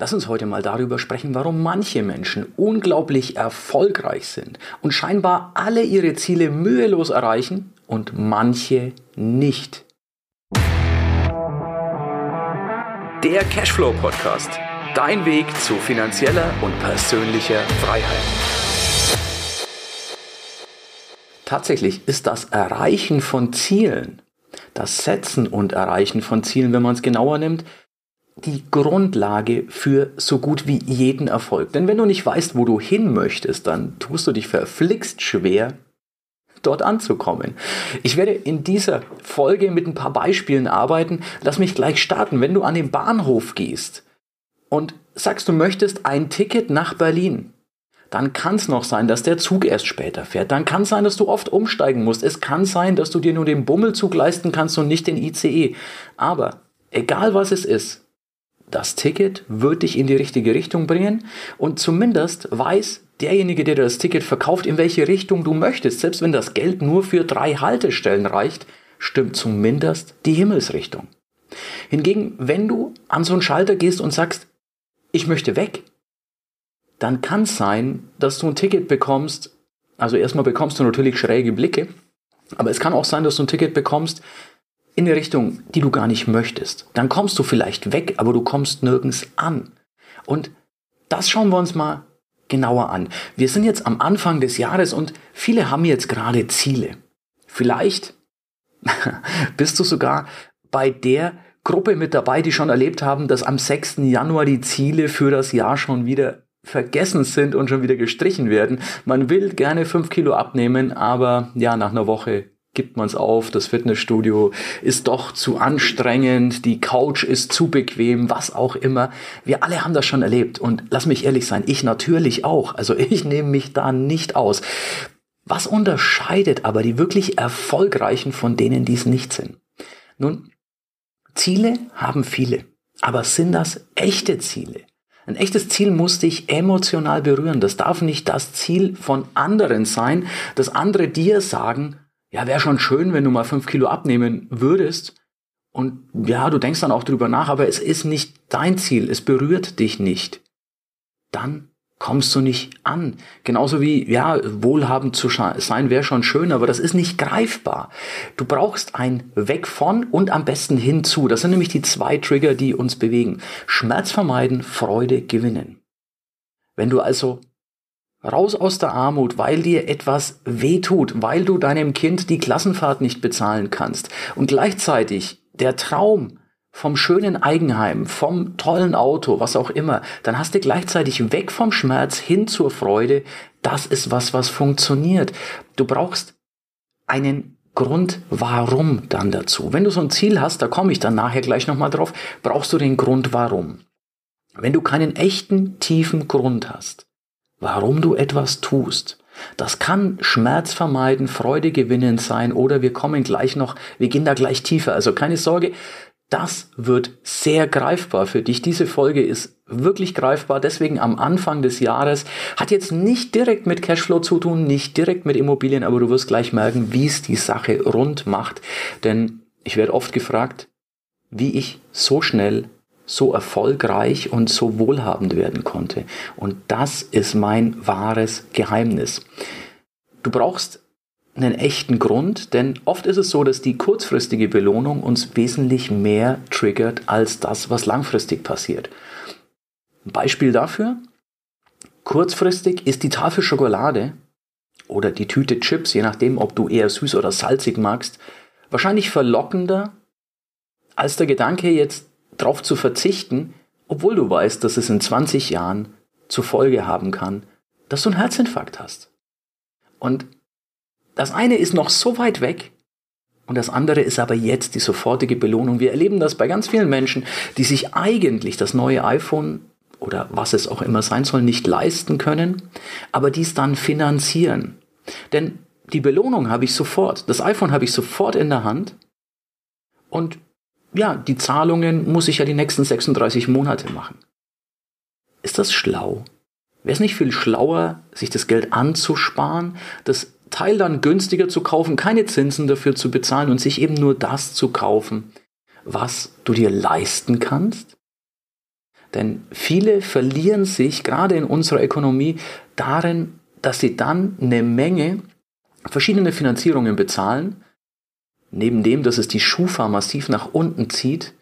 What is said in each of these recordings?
Lass uns heute mal darüber sprechen, warum manche Menschen unglaublich erfolgreich sind und scheinbar alle ihre Ziele mühelos erreichen und manche nicht. Der Cashflow Podcast. Dein Weg zu finanzieller und persönlicher Freiheit. Tatsächlich ist das Erreichen von Zielen, das Setzen und Erreichen von Zielen, wenn man es genauer nimmt, die Grundlage für so gut wie jeden Erfolg. Denn wenn du nicht weißt, wo du hin möchtest, dann tust du dich verflixt schwer, dort anzukommen. Ich werde in dieser Folge mit ein paar Beispielen arbeiten. Lass mich gleich starten. Wenn du an den Bahnhof gehst und sagst, du möchtest ein Ticket nach Berlin, dann kann es noch sein, dass der Zug erst später fährt. Dann kann es sein, dass du oft umsteigen musst. Es kann sein, dass du dir nur den Bummelzug leisten kannst und nicht den ICE. Aber egal was es ist, das Ticket wird dich in die richtige Richtung bringen und zumindest weiß derjenige, der das Ticket verkauft, in welche Richtung du möchtest. Selbst wenn das Geld nur für drei Haltestellen reicht, stimmt zumindest die Himmelsrichtung. Hingegen, wenn du an so einen Schalter gehst und sagst, ich möchte weg, dann kann es sein, dass du ein Ticket bekommst. Also erstmal bekommst du natürlich schräge Blicke, aber es kann auch sein, dass du ein Ticket bekommst, in eine Richtung, die du gar nicht möchtest. Dann kommst du vielleicht weg, aber du kommst nirgends an. Und das schauen wir uns mal genauer an. Wir sind jetzt am Anfang des Jahres und viele haben jetzt gerade Ziele. Vielleicht bist du sogar bei der Gruppe mit dabei, die schon erlebt haben, dass am 6. Januar die Ziele für das Jahr schon wieder vergessen sind und schon wieder gestrichen werden. Man will gerne fünf Kilo abnehmen, aber ja, nach einer Woche gibt man es auf, das Fitnessstudio ist doch zu anstrengend, die Couch ist zu bequem, was auch immer. Wir alle haben das schon erlebt und lass mich ehrlich sein, ich natürlich auch. Also ich nehme mich da nicht aus. Was unterscheidet aber die wirklich erfolgreichen von denen, die es nicht sind? Nun, Ziele haben viele, aber sind das echte Ziele? Ein echtes Ziel muss dich emotional berühren. Das darf nicht das Ziel von anderen sein, dass andere dir sagen, ja, wäre schon schön, wenn du mal fünf Kilo abnehmen würdest. Und ja, du denkst dann auch drüber nach, aber es ist nicht dein Ziel, es berührt dich nicht. Dann kommst du nicht an. Genauso wie, ja, wohlhabend zu sein wäre schon schön, aber das ist nicht greifbar. Du brauchst ein Weg von und am besten hinzu. Das sind nämlich die zwei Trigger, die uns bewegen. Schmerz vermeiden, Freude gewinnen. Wenn du also Raus aus der Armut, weil dir etwas wehtut, weil du deinem Kind die Klassenfahrt nicht bezahlen kannst und gleichzeitig der Traum vom schönen Eigenheim, vom tollen Auto, was auch immer, dann hast du gleichzeitig weg vom Schmerz hin zur Freude. Das ist was, was funktioniert. Du brauchst einen Grund, warum dann dazu. Wenn du so ein Ziel hast, da komme ich dann nachher gleich nochmal drauf, brauchst du den Grund, warum. Wenn du keinen echten, tiefen Grund hast, warum du etwas tust. Das kann Schmerz vermeiden, Freude gewinnen sein oder wir kommen gleich noch, wir gehen da gleich tiefer. Also keine Sorge, das wird sehr greifbar für dich. Diese Folge ist wirklich greifbar. Deswegen am Anfang des Jahres hat jetzt nicht direkt mit Cashflow zu tun, nicht direkt mit Immobilien, aber du wirst gleich merken, wie es die Sache rund macht. Denn ich werde oft gefragt, wie ich so schnell so erfolgreich und so wohlhabend werden konnte. Und das ist mein wahres Geheimnis. Du brauchst einen echten Grund, denn oft ist es so, dass die kurzfristige Belohnung uns wesentlich mehr triggert als das, was langfristig passiert. Ein Beispiel dafür, kurzfristig ist die Tafel Schokolade oder die Tüte Chips, je nachdem, ob du eher süß oder salzig magst, wahrscheinlich verlockender als der Gedanke, jetzt darauf zu verzichten, obwohl du weißt, dass es in 20 Jahren zur Folge haben kann, dass du einen Herzinfarkt hast. Und das eine ist noch so weit weg und das andere ist aber jetzt die sofortige Belohnung. Wir erleben das bei ganz vielen Menschen, die sich eigentlich das neue iPhone oder was es auch immer sein soll, nicht leisten können, aber dies dann finanzieren. Denn die Belohnung habe ich sofort, das iPhone habe ich sofort in der Hand und ja, die Zahlungen muss ich ja die nächsten 36 Monate machen. Ist das schlau? Wäre es nicht viel schlauer, sich das Geld anzusparen, das Teil dann günstiger zu kaufen, keine Zinsen dafür zu bezahlen und sich eben nur das zu kaufen, was du dir leisten kannst? Denn viele verlieren sich gerade in unserer Ökonomie darin, dass sie dann eine Menge verschiedene Finanzierungen bezahlen. Neben dem, dass es die Schufa massiv nach unten zieht,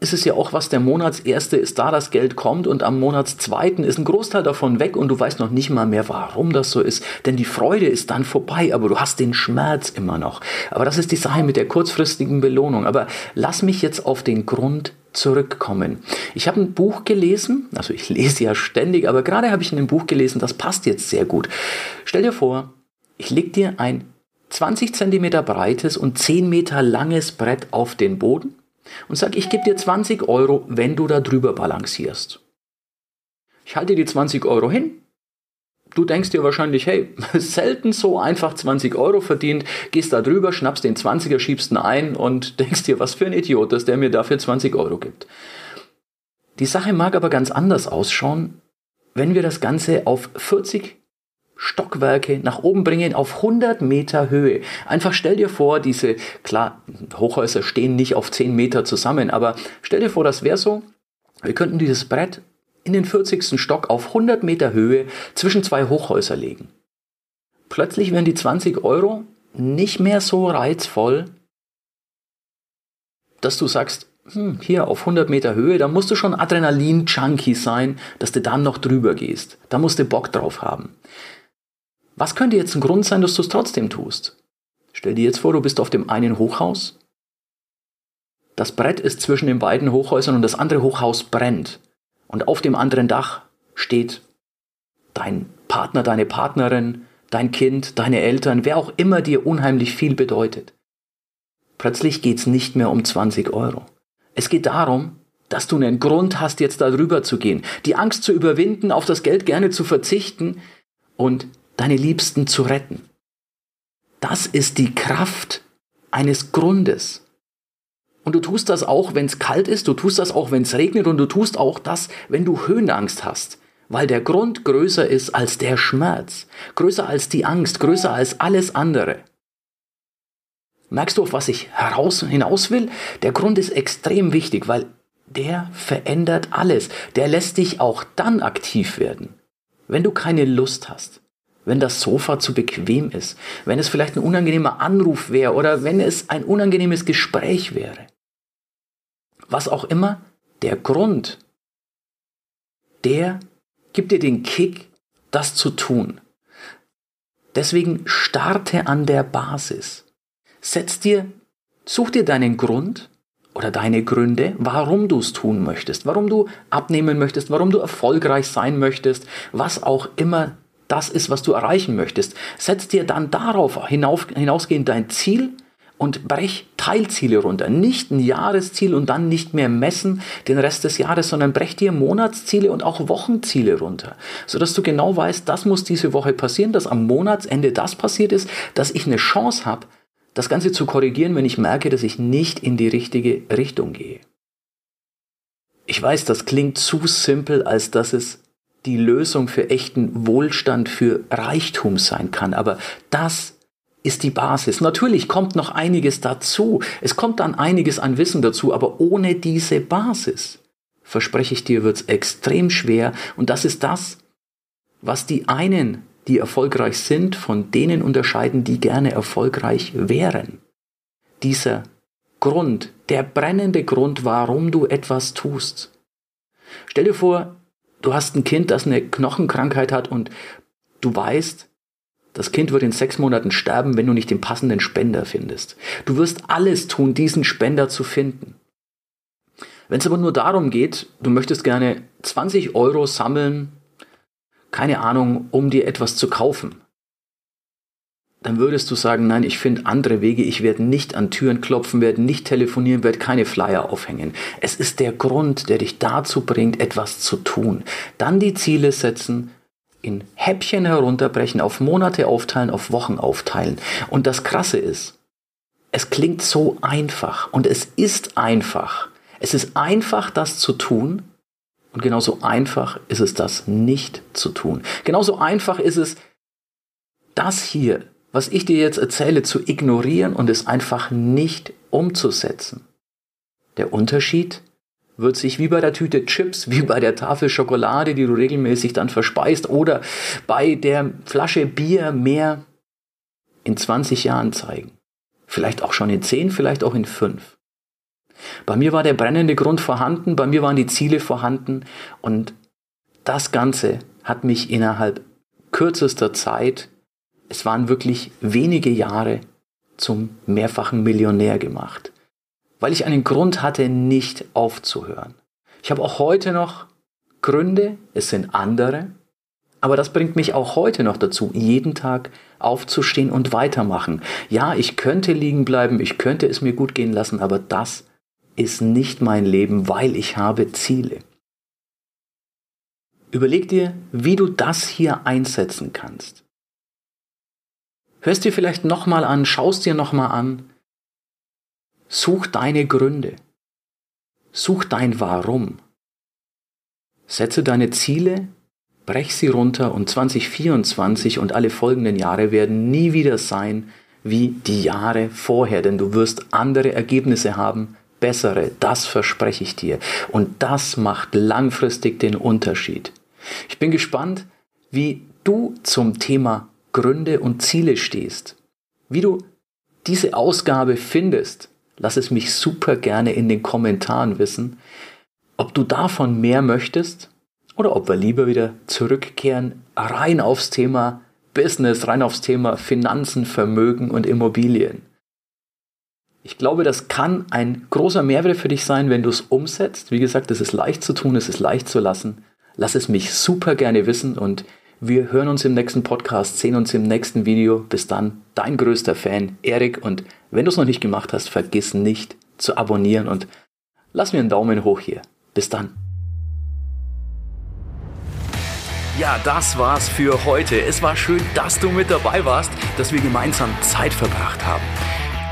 ist es ja auch was, der Monatserste ist da, das Geld kommt und am Monatszweiten ist ein Großteil davon weg und du weißt noch nicht mal mehr, warum das so ist. Denn die Freude ist dann vorbei, aber du hast den Schmerz immer noch. Aber das ist die Sache mit der kurzfristigen Belohnung. Aber lass mich jetzt auf den Grund zurückkommen. Ich habe ein Buch gelesen, also ich lese ja ständig, aber gerade habe ich in einem Buch gelesen, das passt jetzt sehr gut. Stell dir vor, ich leg dir ein 20 Zentimeter breites und 10 Meter langes Brett auf den Boden und sag, ich gebe dir 20 Euro, wenn du da drüber balancierst. Ich halte die 20 Euro hin. Du denkst dir wahrscheinlich, hey, selten so einfach 20 Euro verdient, gehst da drüber, schnappst den 20er, schiebst ihn ein und denkst dir, was für ein Idiot, dass der mir dafür 20 Euro gibt. Die Sache mag aber ganz anders ausschauen, wenn wir das Ganze auf 40 Stockwerke nach oben bringen auf 100 Meter Höhe. Einfach stell dir vor, diese, klar, Hochhäuser stehen nicht auf 10 Meter zusammen, aber stell dir vor, das wäre so, wir könnten dieses Brett in den 40. Stock auf 100 Meter Höhe zwischen zwei Hochhäuser legen. Plötzlich wären die 20 Euro nicht mehr so reizvoll, dass du sagst, hm, hier auf 100 Meter Höhe, da musst du schon Adrenalin-Junkie sein, dass du dann noch drüber gehst. Da musst du Bock drauf haben. Was könnte jetzt ein Grund sein, dass du es trotzdem tust? Stell dir jetzt vor, du bist auf dem einen Hochhaus. Das Brett ist zwischen den beiden Hochhäusern und das andere Hochhaus brennt. Und auf dem anderen Dach steht dein Partner, deine Partnerin, dein Kind, deine Eltern, wer auch immer dir unheimlich viel bedeutet. Plötzlich geht es nicht mehr um 20 Euro. Es geht darum, dass du einen Grund hast, jetzt darüber zu gehen, die Angst zu überwinden, auf das Geld gerne zu verzichten und deine Liebsten zu retten. Das ist die Kraft eines Grundes. Und du tust das auch, wenn es kalt ist, du tust das auch, wenn es regnet und du tust auch das, wenn du Höhenangst hast, weil der Grund größer ist als der Schmerz, größer als die Angst, größer als alles andere. Merkst du, auf was ich heraus, hinaus will? Der Grund ist extrem wichtig, weil der verändert alles. Der lässt dich auch dann aktiv werden, wenn du keine Lust hast, wenn das Sofa zu bequem ist, wenn es vielleicht ein unangenehmer Anruf wäre oder wenn es ein unangenehmes Gespräch wäre. Was auch immer, der Grund, der gibt dir den Kick, das zu tun. Deswegen starte an der Basis. Setz dir, such dir deinen Grund oder deine Gründe, warum du es tun möchtest, warum du abnehmen möchtest, warum du erfolgreich sein möchtest, was auch immer das ist, was du erreichen möchtest. Setz dir dann darauf hinauf, hinausgehend dein Ziel und brech Teilziele runter. Nicht ein Jahresziel und dann nicht mehr messen den Rest des Jahres, sondern brech dir Monatsziele und auch Wochenziele runter, sodass du genau weißt, das muss diese Woche passieren, dass am Monatsende das passiert ist, dass ich eine Chance habe, das Ganze zu korrigieren, wenn ich merke, dass ich nicht in die richtige Richtung gehe. Ich weiß, das klingt zu simpel, als dass es die Lösung für echten Wohlstand, für Reichtum sein kann. Aber das ist die Basis. Natürlich kommt noch einiges dazu. Es kommt dann einiges an Wissen dazu, aber ohne diese Basis, verspreche ich dir, wird es extrem schwer. Und das ist das, was die einen, die erfolgreich sind, von denen unterscheiden, die gerne erfolgreich wären. Dieser Grund, der brennende Grund, warum du etwas tust. Stell dir vor, Du hast ein Kind, das eine Knochenkrankheit hat und du weißt, das Kind wird in sechs Monaten sterben, wenn du nicht den passenden Spender findest. Du wirst alles tun, diesen Spender zu finden. Wenn es aber nur darum geht, du möchtest gerne 20 Euro sammeln, keine Ahnung, um dir etwas zu kaufen, dann würdest du sagen, nein, ich finde andere Wege, ich werde nicht an Türen klopfen, werde nicht telefonieren, werde keine Flyer aufhängen. Es ist der Grund, der dich dazu bringt, etwas zu tun. Dann die Ziele setzen, in Häppchen herunterbrechen, auf Monate aufteilen, auf Wochen aufteilen. Und das Krasse ist, es klingt so einfach und es ist einfach. Es ist einfach, das zu tun. Und genauso einfach ist es, das nicht zu tun. Genauso einfach ist es, das hier was ich dir jetzt erzähle, zu ignorieren und es einfach nicht umzusetzen. Der Unterschied, wird sich wie bei der Tüte Chips, wie bei der Tafel Schokolade, die du regelmäßig dann verspeist, oder bei der Flasche Bier mehr in 20 Jahren zeigen. Vielleicht auch schon in 10, vielleicht auch in 5. Bei mir war der brennende Grund vorhanden, bei mir waren die Ziele vorhanden und das Ganze hat mich innerhalb kürzester Zeit, es waren wirklich wenige Jahre, zum mehrfachen Millionär gemacht weil ich einen Grund hatte, nicht aufzuhören. Ich habe auch heute noch Gründe, es sind andere, aber das bringt mich auch heute noch dazu, jeden Tag aufzustehen und weitermachen. Ja, ich könnte liegen bleiben, ich könnte es mir gut gehen lassen, aber das ist nicht mein Leben, weil ich habe Ziele. Überleg dir, wie du das hier einsetzen kannst. Hörst dir vielleicht nochmal an, schaust dir nochmal an, Such deine Gründe. Such dein Warum. Setze deine Ziele, brech sie runter und 2024 und alle folgenden Jahre werden nie wieder sein wie die Jahre vorher, denn du wirst andere Ergebnisse haben, bessere, das verspreche ich dir. Und das macht langfristig den Unterschied. Ich bin gespannt, wie du zum Thema Gründe und Ziele stehst, wie du diese Ausgabe findest Lass es mich super gerne in den Kommentaren wissen, ob du davon mehr möchtest oder ob wir lieber wieder zurückkehren rein aufs Thema Business, rein aufs Thema Finanzen, Vermögen und Immobilien. Ich glaube, das kann ein großer Mehrwert für dich sein, wenn du es umsetzt. Wie gesagt, es ist leicht zu tun, es ist leicht zu lassen. Lass es mich super gerne wissen und wir hören uns im nächsten Podcast, sehen uns im nächsten Video. Bis dann, dein größter Fan, Erik. Und wenn du es noch nicht gemacht hast, vergiss nicht zu abonnieren und lass mir einen Daumen hoch hier. Bis dann. Ja, das war's für heute. Es war schön, dass du mit dabei warst, dass wir gemeinsam Zeit verbracht haben.